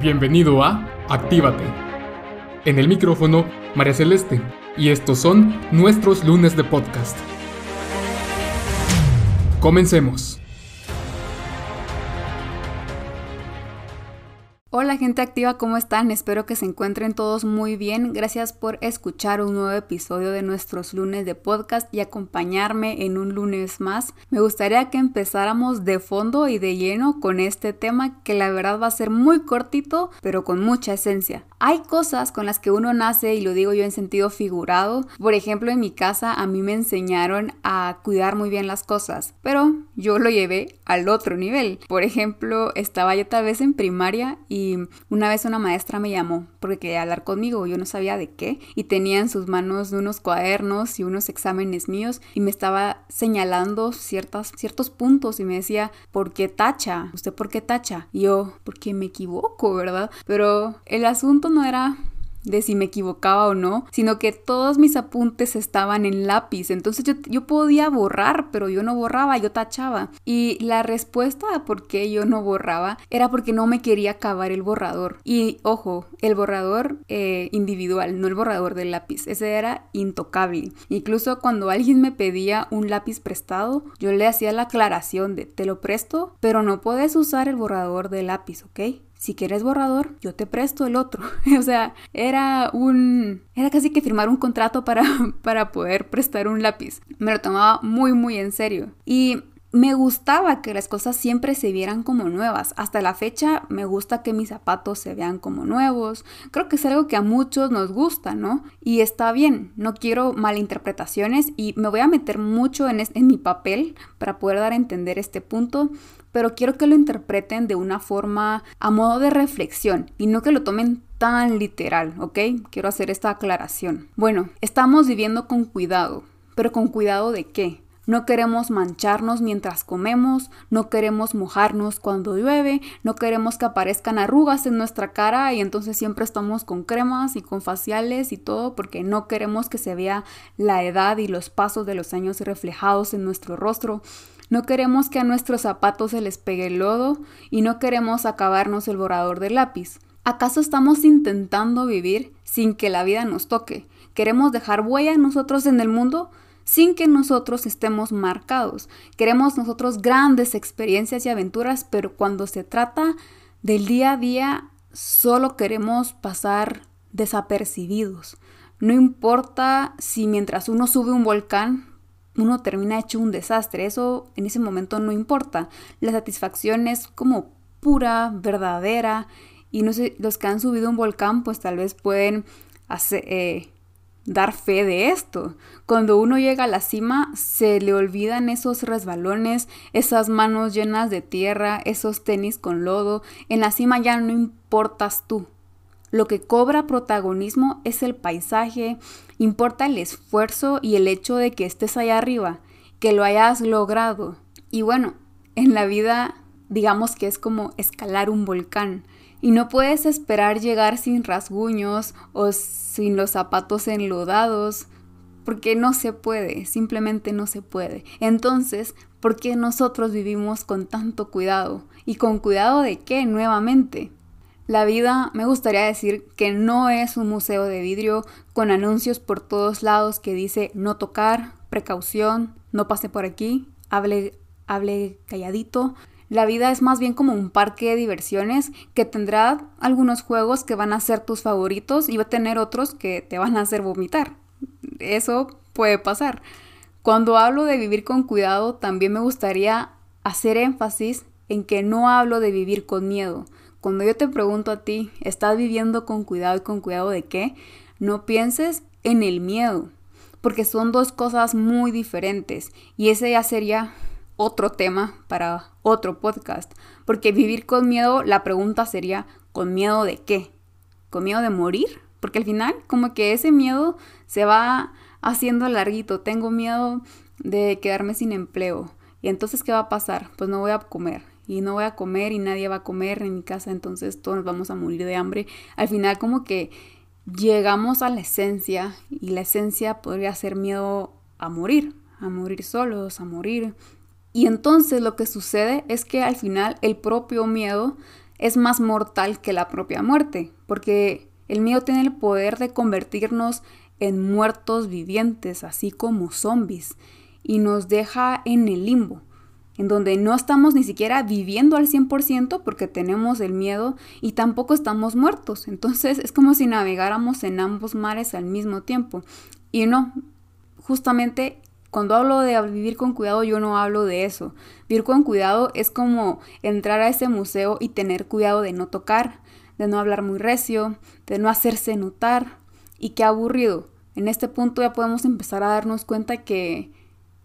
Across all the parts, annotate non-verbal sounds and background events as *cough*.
Bienvenido a Actívate. En el micrófono, María Celeste, y estos son nuestros lunes de podcast. Comencemos. Hola gente activa, ¿cómo están? Espero que se encuentren todos muy bien. Gracias por escuchar un nuevo episodio de nuestros lunes de podcast y acompañarme en un lunes más. Me gustaría que empezáramos de fondo y de lleno con este tema que la verdad va a ser muy cortito, pero con mucha esencia. Hay cosas con las que uno nace y lo digo yo en sentido figurado. Por ejemplo, en mi casa a mí me enseñaron a cuidar muy bien las cosas, pero yo lo llevé al otro nivel. Por ejemplo, estaba yo tal vez en primaria y una vez una maestra me llamó porque quería hablar conmigo, yo no sabía de qué, y tenía en sus manos unos cuadernos y unos exámenes míos y me estaba señalando ciertas, ciertos puntos y me decía, ¿por qué tacha? ¿Usted por qué tacha? Y yo, porque me equivoco, ¿verdad? Pero el asunto no era de si me equivocaba o no, sino que todos mis apuntes estaban en lápiz. Entonces yo, podía borrar, pero yo no borraba, yo tachaba. Y la respuesta a por qué yo no borraba era porque no me quería acabar el borrador. Y ojo, el borrador eh, individual, no el borrador del lápiz. Ese era intocable. Incluso cuando alguien me pedía un lápiz prestado, yo le hacía la aclaración de te lo presto, pero no puedes usar el borrador del lápiz, ¿ok? Si quieres borrador, yo te presto el otro. *laughs* o sea, era un... Era casi que firmar un contrato para, *laughs* para poder prestar un lápiz. Me lo tomaba muy, muy en serio. Y me gustaba que las cosas siempre se vieran como nuevas. Hasta la fecha me gusta que mis zapatos se vean como nuevos. Creo que es algo que a muchos nos gusta, ¿no? Y está bien, no quiero malinterpretaciones y me voy a meter mucho en, mi papel para poder dar a entender este punto pero quiero que lo interpreten de una forma a modo de reflexión y no que lo tomen tan literal, ¿ok? Quiero hacer esta aclaración. Bueno, estamos viviendo con cuidado, pero con cuidado de qué? No queremos mancharnos mientras comemos, no queremos mojarnos cuando llueve, no queremos que aparezcan arrugas en nuestra cara y entonces siempre estamos con cremas y con faciales y todo porque no queremos que se vea la edad y los pasos de los años reflejados en nuestro rostro. No queremos que a nuestros zapatos se les pegue el lodo y no queremos acabarnos el borrador de lápiz. ¿Acaso estamos intentando vivir sin que la vida nos toque? ¿Queremos dejar huella nosotros en el mundo? Sin que nosotros estemos marcados. Queremos nosotros grandes experiencias y aventuras, pero cuando se trata del día a día, solo queremos pasar desapercibidos. No importa si mientras uno sube un volcán uno termina hecho un desastre. Eso en ese momento no importa. La satisfacción es como pura, verdadera. Y no sé, los que han subido un volcán, pues tal vez pueden hacer, eh, dar fe de esto. Cuando uno llega a la cima, se le olvidan esos resbalones, esas manos llenas de tierra, esos tenis con lodo. En la cima ya no importas tú. Lo que cobra protagonismo es el paisaje, importa el esfuerzo y el hecho de que estés allá arriba, que lo hayas logrado. Y bueno, en la vida digamos que es como escalar un volcán y no puedes esperar llegar sin rasguños o sin los zapatos enlodados, porque no se puede, simplemente no se puede. Entonces, ¿por qué nosotros vivimos con tanto cuidado? ¿Y con cuidado de qué nuevamente? La vida, me gustaría decir que no es un museo de vidrio con anuncios por todos lados que dice no tocar, precaución, no pase por aquí, hable, hable calladito. La vida es más bien como un parque de diversiones que tendrá algunos juegos que van a ser tus favoritos y va a tener otros que te van a hacer vomitar. Eso puede pasar. Cuando hablo de vivir con cuidado, también me gustaría hacer énfasis en que no hablo de vivir con miedo. Cuando yo te pregunto a ti, ¿estás viviendo con cuidado y con cuidado de qué? No pienses en el miedo, porque son dos cosas muy diferentes y ese ya sería otro tema para otro podcast, porque vivir con miedo, la pregunta sería, ¿con miedo de qué? ¿Con miedo de morir? Porque al final como que ese miedo se va haciendo larguito, tengo miedo de quedarme sin empleo. ¿Y entonces qué va a pasar? Pues no voy a comer y no voy a comer y nadie va a comer en mi casa, entonces todos nos vamos a morir de hambre. Al final como que llegamos a la esencia y la esencia podría ser miedo a morir, a morir solos, a morir. Y entonces lo que sucede es que al final el propio miedo es más mortal que la propia muerte, porque el miedo tiene el poder de convertirnos en muertos vivientes, así como zombies, y nos deja en el limbo, en donde no estamos ni siquiera viviendo al 100% porque tenemos el miedo y tampoco estamos muertos. Entonces es como si navegáramos en ambos mares al mismo tiempo. Y no, justamente cuando hablo de vivir con cuidado, yo no hablo de eso. Vivir con cuidado es como entrar a ese museo y tener cuidado de no tocar, de no hablar muy recio, de no hacerse notar. Y qué aburrido. En este punto ya podemos empezar a darnos cuenta que,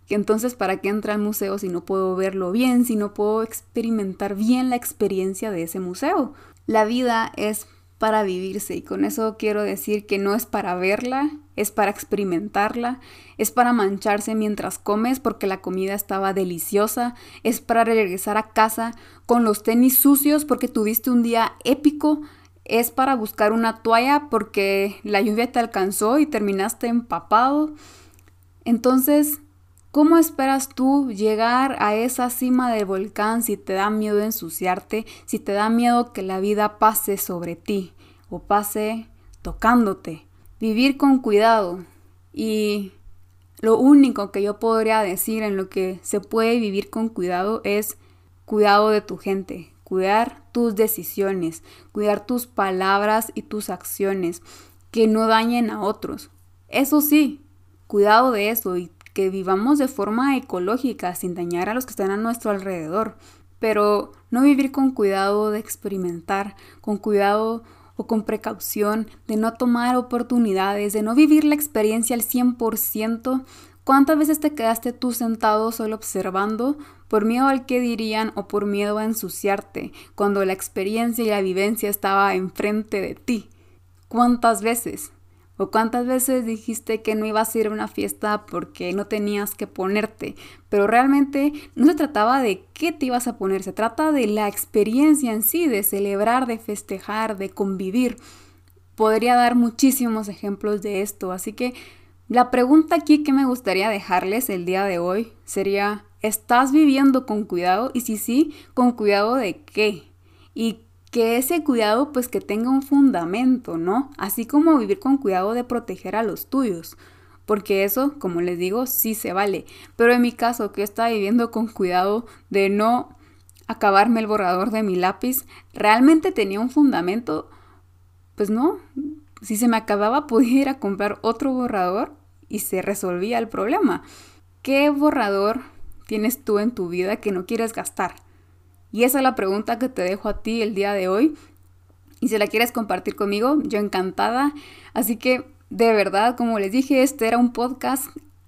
entonces para qué entra al museo si no puedo verlo bien, si no puedo experimentar bien la experiencia de ese museo. La vida es para vivirse y con eso quiero decir que no es para verla, es para experimentarla, es para mancharse mientras comes porque la comida estaba deliciosa, es para regresar a casa con los tenis sucios porque tuviste un día épico, es para buscar una toalla porque la lluvia te alcanzó y terminaste empapado. Entonces, ¿cómo esperas tú llegar a esa cima del volcán si te da miedo ensuciarte, si te da miedo que la vida pase sobre ti o pase tocándote? Vivir con cuidado y lo único que yo podría decir en lo que se puede vivir con cuidado es cuidado de tu gente, cuidar tus decisiones, cuidar tus palabras y tus acciones, que no dañen a otros. Eso sí, cuidado de eso y que vivamos de forma ecológica sin dañar a los que están a nuestro alrededor, pero no vivir con cuidado de experimentar, con cuidado o con precaución, de no tomar oportunidades, de no vivir la experiencia al 100%, ¿cuántas veces te quedaste tú sentado solo observando por miedo al que dirían o por miedo a ensuciarte, cuando la experiencia y la vivencia estaba enfrente de ti? ¿Cuántas veces? ¿O cuántas veces dijiste que no ibas a ir a una fiesta porque no tenías que ponerte? Pero realmente no se trataba de qué te ibas a poner, se trata de la experiencia en sí, de celebrar, de festejar, de convivir. Podría dar muchísimos ejemplos de esto, así que la pregunta aquí que me gustaría dejarles el día de hoy sería, ¿estás viviendo con cuidado? Y si sí, ¿con cuidado de qué? ¿Y que ese cuidado pues que tenga un fundamento, ¿no? Así como vivir con cuidado de proteger a los tuyos. Porque eso, como les digo, sí se vale. Pero en mi caso, que estaba viviendo con cuidado de no acabarme el borrador de mi lápiz, ¿realmente tenía un fundamento? Pues no. Si se me acababa, *laughs* podía ir a comprar otro borrador y se resolvía el problema. ¿Qué borrador tienes tú en tu vida que no quieres gastar? Y esa es la pregunta que te dejo a ti el día de hoy. Y si la quieres compartir conmigo, yo encantada. Así que, de verdad, como les dije, este era un podcast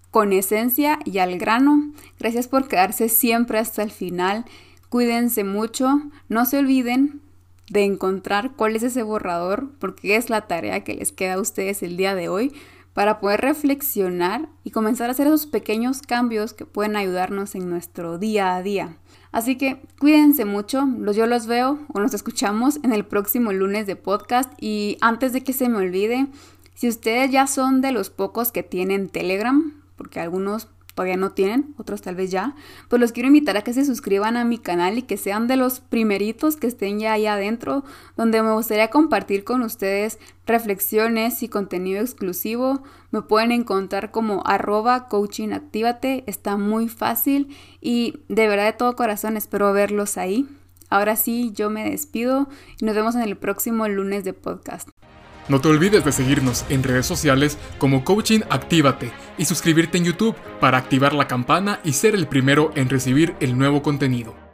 con esencia y al grano. Gracias por quedarse siempre hasta el final. Cuídense mucho. No se olviden de encontrar cuál es ese borrador, porque es la tarea que les queda a ustedes el día de hoy para poder reflexionar y comenzar a hacer esos pequeños cambios que pueden ayudarnos en nuestro día a día. Así que cuídense mucho, yo los veo o nos escuchamos en el próximo lunes de podcast y antes de que se me olvide, si ustedes ya son de los pocos que tienen Telegram, porque algunos todavía no tienen, otros tal vez ya, pues los quiero invitar a que se suscriban a mi canal y que sean de los primeritos que estén ya ahí adentro, donde me gustaría compartir con ustedes reflexiones y contenido exclusivo. Me pueden encontrar como arroba coaching está muy fácil y de verdad de todo corazón espero verlos ahí. Ahora sí, yo me despido y nos vemos en el próximo lunes de podcast. No te olvides de seguirnos en redes sociales como Coaching Actívate y suscribirte en YouTube para activar la campana y ser el primero en recibir el nuevo contenido.